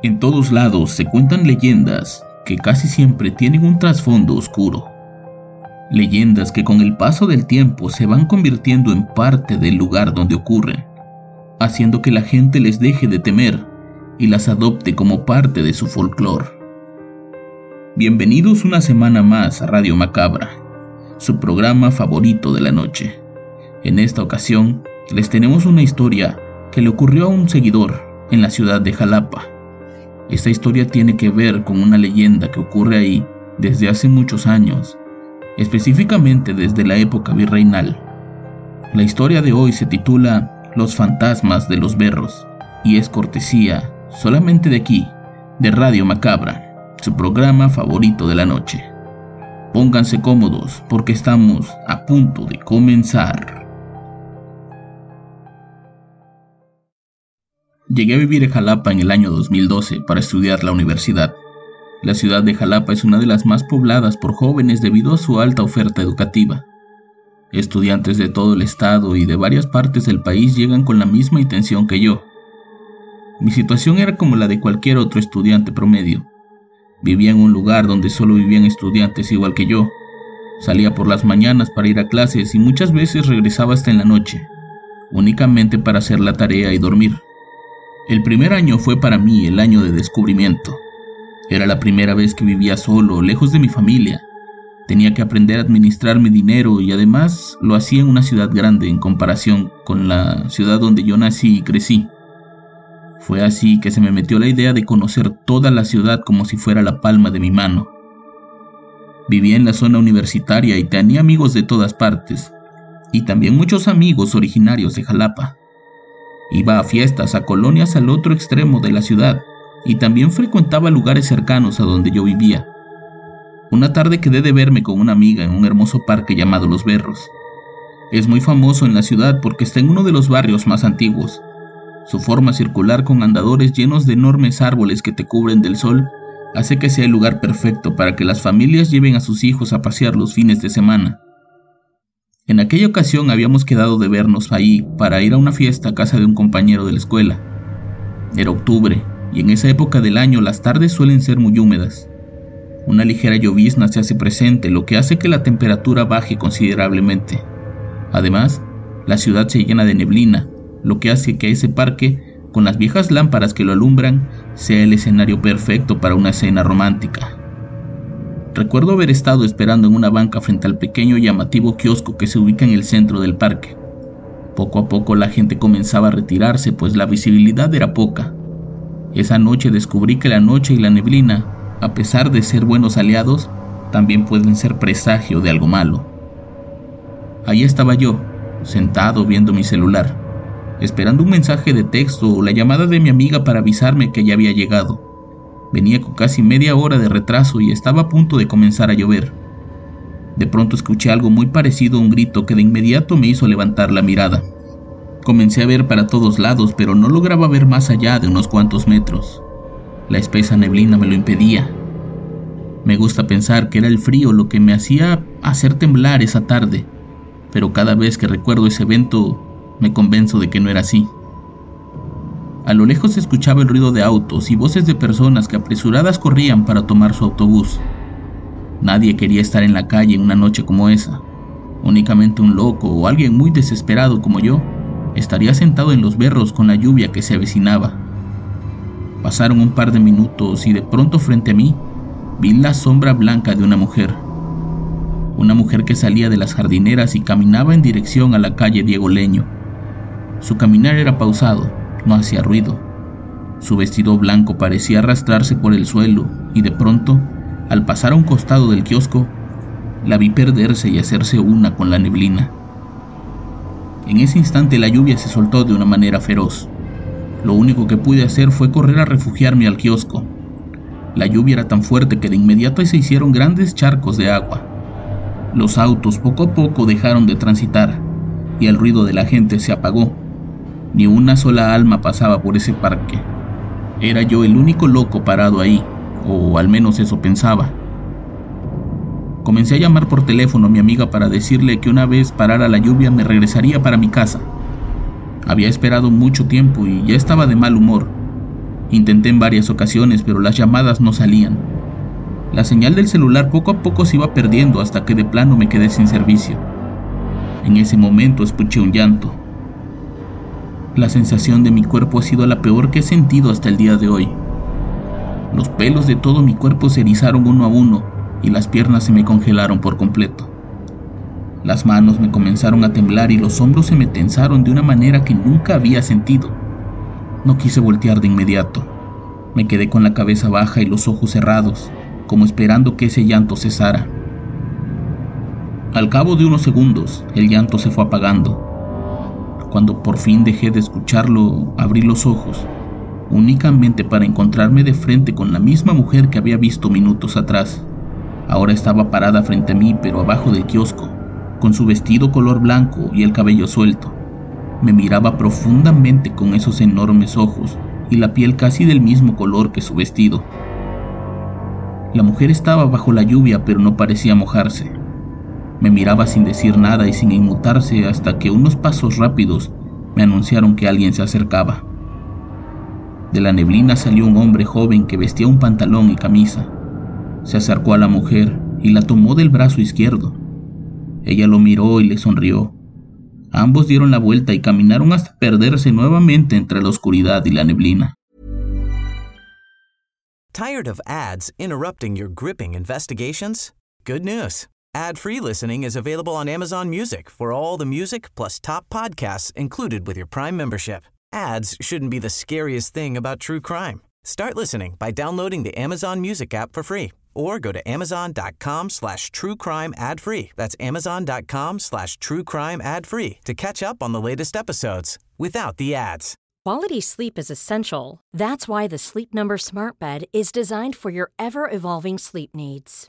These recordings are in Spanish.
En todos lados se cuentan leyendas que casi siempre tienen un trasfondo oscuro. Leyendas que con el paso del tiempo se van convirtiendo en parte del lugar donde ocurren, haciendo que la gente les deje de temer y las adopte como parte de su folclore. Bienvenidos una semana más a Radio Macabra, su programa favorito de la noche. En esta ocasión les tenemos una historia que le ocurrió a un seguidor en la ciudad de Jalapa esta historia tiene que ver con una leyenda que ocurre ahí desde hace muchos años, específicamente desde la época virreinal. La historia de hoy se titula Los fantasmas de los berros y es cortesía solamente de aquí, de Radio Macabra, su programa favorito de la noche. Pónganse cómodos porque estamos a punto de comenzar. Llegué a vivir en Jalapa en el año 2012 para estudiar la universidad. La ciudad de Jalapa es una de las más pobladas por jóvenes debido a su alta oferta educativa. Estudiantes de todo el estado y de varias partes del país llegan con la misma intención que yo. Mi situación era como la de cualquier otro estudiante promedio. Vivía en un lugar donde solo vivían estudiantes igual que yo. Salía por las mañanas para ir a clases y muchas veces regresaba hasta en la noche, únicamente para hacer la tarea y dormir. El primer año fue para mí el año de descubrimiento. Era la primera vez que vivía solo, lejos de mi familia. Tenía que aprender a administrar mi dinero y además lo hacía en una ciudad grande en comparación con la ciudad donde yo nací y crecí. Fue así que se me metió la idea de conocer toda la ciudad como si fuera la palma de mi mano. Vivía en la zona universitaria y tenía amigos de todas partes, y también muchos amigos originarios de Jalapa. Iba a fiestas, a colonias al otro extremo de la ciudad y también frecuentaba lugares cercanos a donde yo vivía. Una tarde quedé de verme con una amiga en un hermoso parque llamado Los Berros. Es muy famoso en la ciudad porque está en uno de los barrios más antiguos. Su forma circular con andadores llenos de enormes árboles que te cubren del sol hace que sea el lugar perfecto para que las familias lleven a sus hijos a pasear los fines de semana. En aquella ocasión habíamos quedado de vernos ahí para ir a una fiesta a casa de un compañero de la escuela. Era octubre, y en esa época del año las tardes suelen ser muy húmedas. Una ligera llovizna se hace presente, lo que hace que la temperatura baje considerablemente. Además, la ciudad se llena de neblina, lo que hace que ese parque, con las viejas lámparas que lo alumbran, sea el escenario perfecto para una escena romántica. Recuerdo haber estado esperando en una banca frente al pequeño y llamativo kiosco que se ubica en el centro del parque. Poco a poco la gente comenzaba a retirarse, pues la visibilidad era poca. Esa noche descubrí que la noche y la neblina, a pesar de ser buenos aliados, también pueden ser presagio de algo malo. Ahí estaba yo, sentado viendo mi celular, esperando un mensaje de texto o la llamada de mi amiga para avisarme que ya había llegado. Venía con casi media hora de retraso y estaba a punto de comenzar a llover. De pronto escuché algo muy parecido a un grito que de inmediato me hizo levantar la mirada. Comencé a ver para todos lados, pero no lograba ver más allá de unos cuantos metros. La espesa neblina me lo impedía. Me gusta pensar que era el frío lo que me hacía hacer temblar esa tarde, pero cada vez que recuerdo ese evento me convenzo de que no era así. A lo lejos se escuchaba el ruido de autos y voces de personas que apresuradas corrían para tomar su autobús. Nadie quería estar en la calle en una noche como esa. Únicamente un loco o alguien muy desesperado como yo estaría sentado en los berros con la lluvia que se avecinaba. Pasaron un par de minutos y de pronto frente a mí vi la sombra blanca de una mujer. Una mujer que salía de las jardineras y caminaba en dirección a la calle Diego Leño. Su caminar era pausado, no hacía ruido. Su vestido blanco parecía arrastrarse por el suelo y de pronto, al pasar a un costado del kiosco, la vi perderse y hacerse una con la neblina, En ese instante la lluvia se soltó de una manera feroz. Lo único que pude hacer fue correr a refugiarme al kiosco. La lluvia era tan fuerte que de inmediato se hicieron grandes charcos de agua. Los autos poco a poco dejaron de transitar y el ruido de la gente se apagó. Ni una sola alma pasaba por ese parque. Era yo el único loco parado ahí, o al menos eso pensaba. Comencé a llamar por teléfono a mi amiga para decirle que una vez parara la lluvia me regresaría para mi casa. Había esperado mucho tiempo y ya estaba de mal humor. Intenté en varias ocasiones, pero las llamadas no salían. La señal del celular poco a poco se iba perdiendo hasta que de plano me quedé sin servicio. En ese momento escuché un llanto. La sensación de mi cuerpo ha sido la peor que he sentido hasta el día de hoy. Los pelos de todo mi cuerpo se erizaron uno a uno y las piernas se me congelaron por completo. Las manos me comenzaron a temblar y los hombros se me tensaron de una manera que nunca había sentido. No quise voltear de inmediato. Me quedé con la cabeza baja y los ojos cerrados, como esperando que ese llanto cesara. Al cabo de unos segundos, el llanto se fue apagando. Cuando por fin dejé de escucharlo, abrí los ojos, únicamente para encontrarme de frente con la misma mujer que había visto minutos atrás. Ahora estaba parada frente a mí, pero abajo del kiosco, con su vestido color blanco y el cabello suelto. Me miraba profundamente con esos enormes ojos y la piel casi del mismo color que su vestido. La mujer estaba bajo la lluvia, pero no parecía mojarse. Me miraba sin decir nada y sin inmutarse hasta que unos pasos rápidos me anunciaron que alguien se acercaba. De la neblina salió un hombre joven que vestía un pantalón y camisa. Se acercó a la mujer y la tomó del brazo izquierdo. Ella lo miró y le sonrió. Ambos dieron la vuelta y caminaron hasta perderse nuevamente entre la oscuridad y la neblina. Tired of ads interrupting your gripping investigations? Good news. Ad-free listening is available on Amazon Music for all the music plus top podcasts included with your Prime membership. Ads shouldn't be the scariest thing about true crime. Start listening by downloading the Amazon Music app for free or go to amazon.com slash true crime ad free. That's amazon.com slash true crime ad free to catch up on the latest episodes without the ads. Quality sleep is essential. That's why the Sleep Number Smart Bed is designed for your ever evolving sleep needs.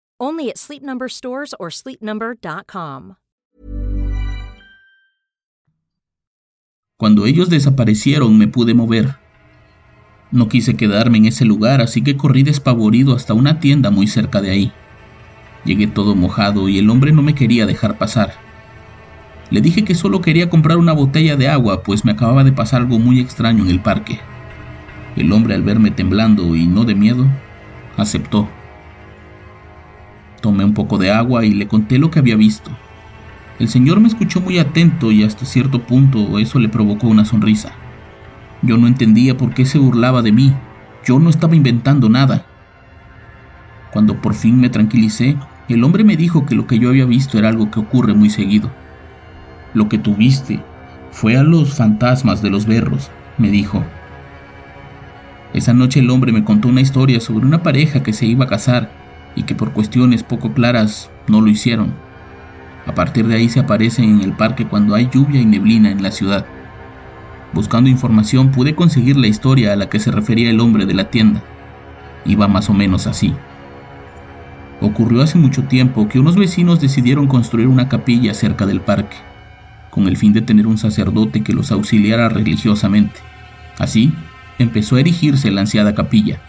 Only at Sleep Number stores or sleepnumber.com. Cuando ellos desaparecieron me pude mover. No quise quedarme en ese lugar, así que corrí despavorido hasta una tienda muy cerca de ahí. Llegué todo mojado y el hombre no me quería dejar pasar. Le dije que solo quería comprar una botella de agua, pues me acababa de pasar algo muy extraño en el parque. El hombre al verme temblando y no de miedo, aceptó. Tomé un poco de agua y le conté lo que había visto. El señor me escuchó muy atento y hasta cierto punto eso le provocó una sonrisa. Yo no entendía por qué se burlaba de mí. Yo no estaba inventando nada. Cuando por fin me tranquilicé, el hombre me dijo que lo que yo había visto era algo que ocurre muy seguido. Lo que tuviste fue a los fantasmas de los berros, me dijo. Esa noche el hombre me contó una historia sobre una pareja que se iba a casar y que por cuestiones poco claras no lo hicieron. A partir de ahí se aparecen en el parque cuando hay lluvia y neblina en la ciudad. Buscando información pude conseguir la historia a la que se refería el hombre de la tienda. Iba más o menos así. Ocurrió hace mucho tiempo que unos vecinos decidieron construir una capilla cerca del parque, con el fin de tener un sacerdote que los auxiliara religiosamente. Así, empezó a erigirse la ansiada capilla,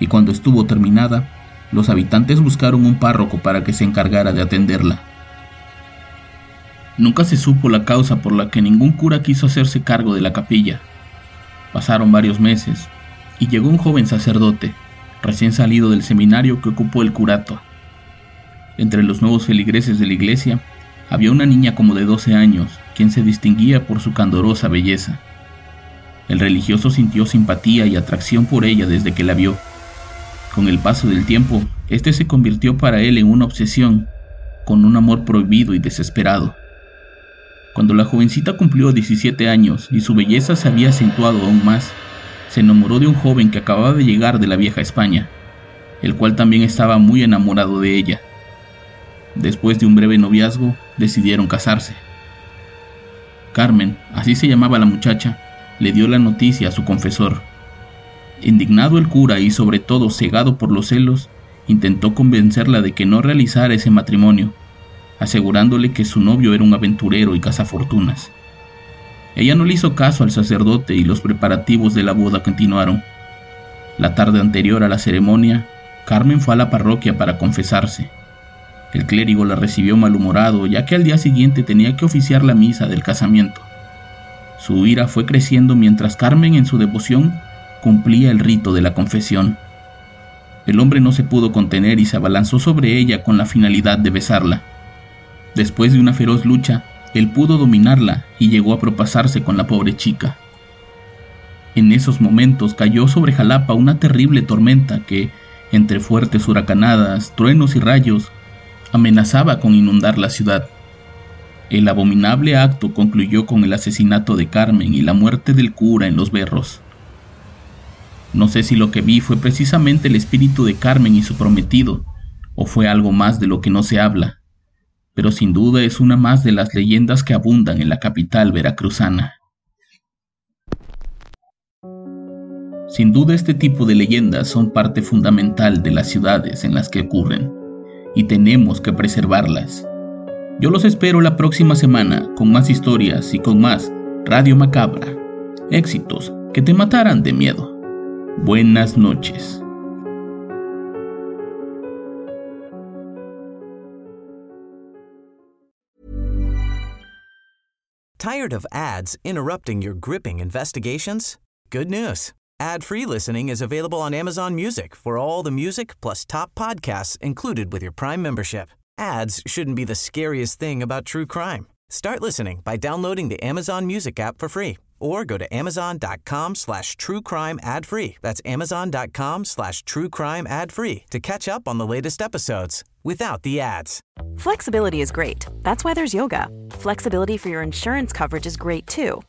y cuando estuvo terminada, los habitantes buscaron un párroco para que se encargara de atenderla. Nunca se supo la causa por la que ningún cura quiso hacerse cargo de la capilla. Pasaron varios meses y llegó un joven sacerdote, recién salido del seminario que ocupó el curato. Entre los nuevos feligreses de la iglesia había una niña como de 12 años, quien se distinguía por su candorosa belleza. El religioso sintió simpatía y atracción por ella desde que la vio. Con el paso del tiempo, este se convirtió para él en una obsesión, con un amor prohibido y desesperado. Cuando la jovencita cumplió 17 años y su belleza se había acentuado aún más, se enamoró de un joven que acababa de llegar de la vieja España, el cual también estaba muy enamorado de ella. Después de un breve noviazgo, decidieron casarse. Carmen, así se llamaba la muchacha, le dio la noticia a su confesor. Indignado el cura y sobre todo cegado por los celos, intentó convencerla de que no realizara ese matrimonio, asegurándole que su novio era un aventurero y cazafortunas. Ella no le hizo caso al sacerdote y los preparativos de la boda continuaron. La tarde anterior a la ceremonia, Carmen fue a la parroquia para confesarse. El clérigo la recibió malhumorado ya que al día siguiente tenía que oficiar la misa del casamiento. Su ira fue creciendo mientras Carmen en su devoción cumplía el rito de la confesión. El hombre no se pudo contener y se abalanzó sobre ella con la finalidad de besarla. Después de una feroz lucha, él pudo dominarla y llegó a propasarse con la pobre chica. En esos momentos cayó sobre Jalapa una terrible tormenta que, entre fuertes huracanadas, truenos y rayos, amenazaba con inundar la ciudad. El abominable acto concluyó con el asesinato de Carmen y la muerte del cura en los berros. No sé si lo que vi fue precisamente el espíritu de Carmen y su prometido, o fue algo más de lo que no se habla, pero sin duda es una más de las leyendas que abundan en la capital veracruzana. Sin duda este tipo de leyendas son parte fundamental de las ciudades en las que ocurren, y tenemos que preservarlas. Yo los espero la próxima semana con más historias y con más Radio Macabra. Éxitos que te matarán de miedo. Buenas noches. Tired of ads interrupting your gripping investigations? Good news. Ad-free listening is available on Amazon Music for all the music plus top podcasts included with your Prime membership. Ads shouldn't be the scariest thing about true crime. Start listening by downloading the Amazon Music app for free or go to amazon.com slash true crime ad free. That's amazon.com slash true crime ad free to catch up on the latest episodes without the ads. Flexibility is great. That's why there's yoga. Flexibility for your insurance coverage is great too.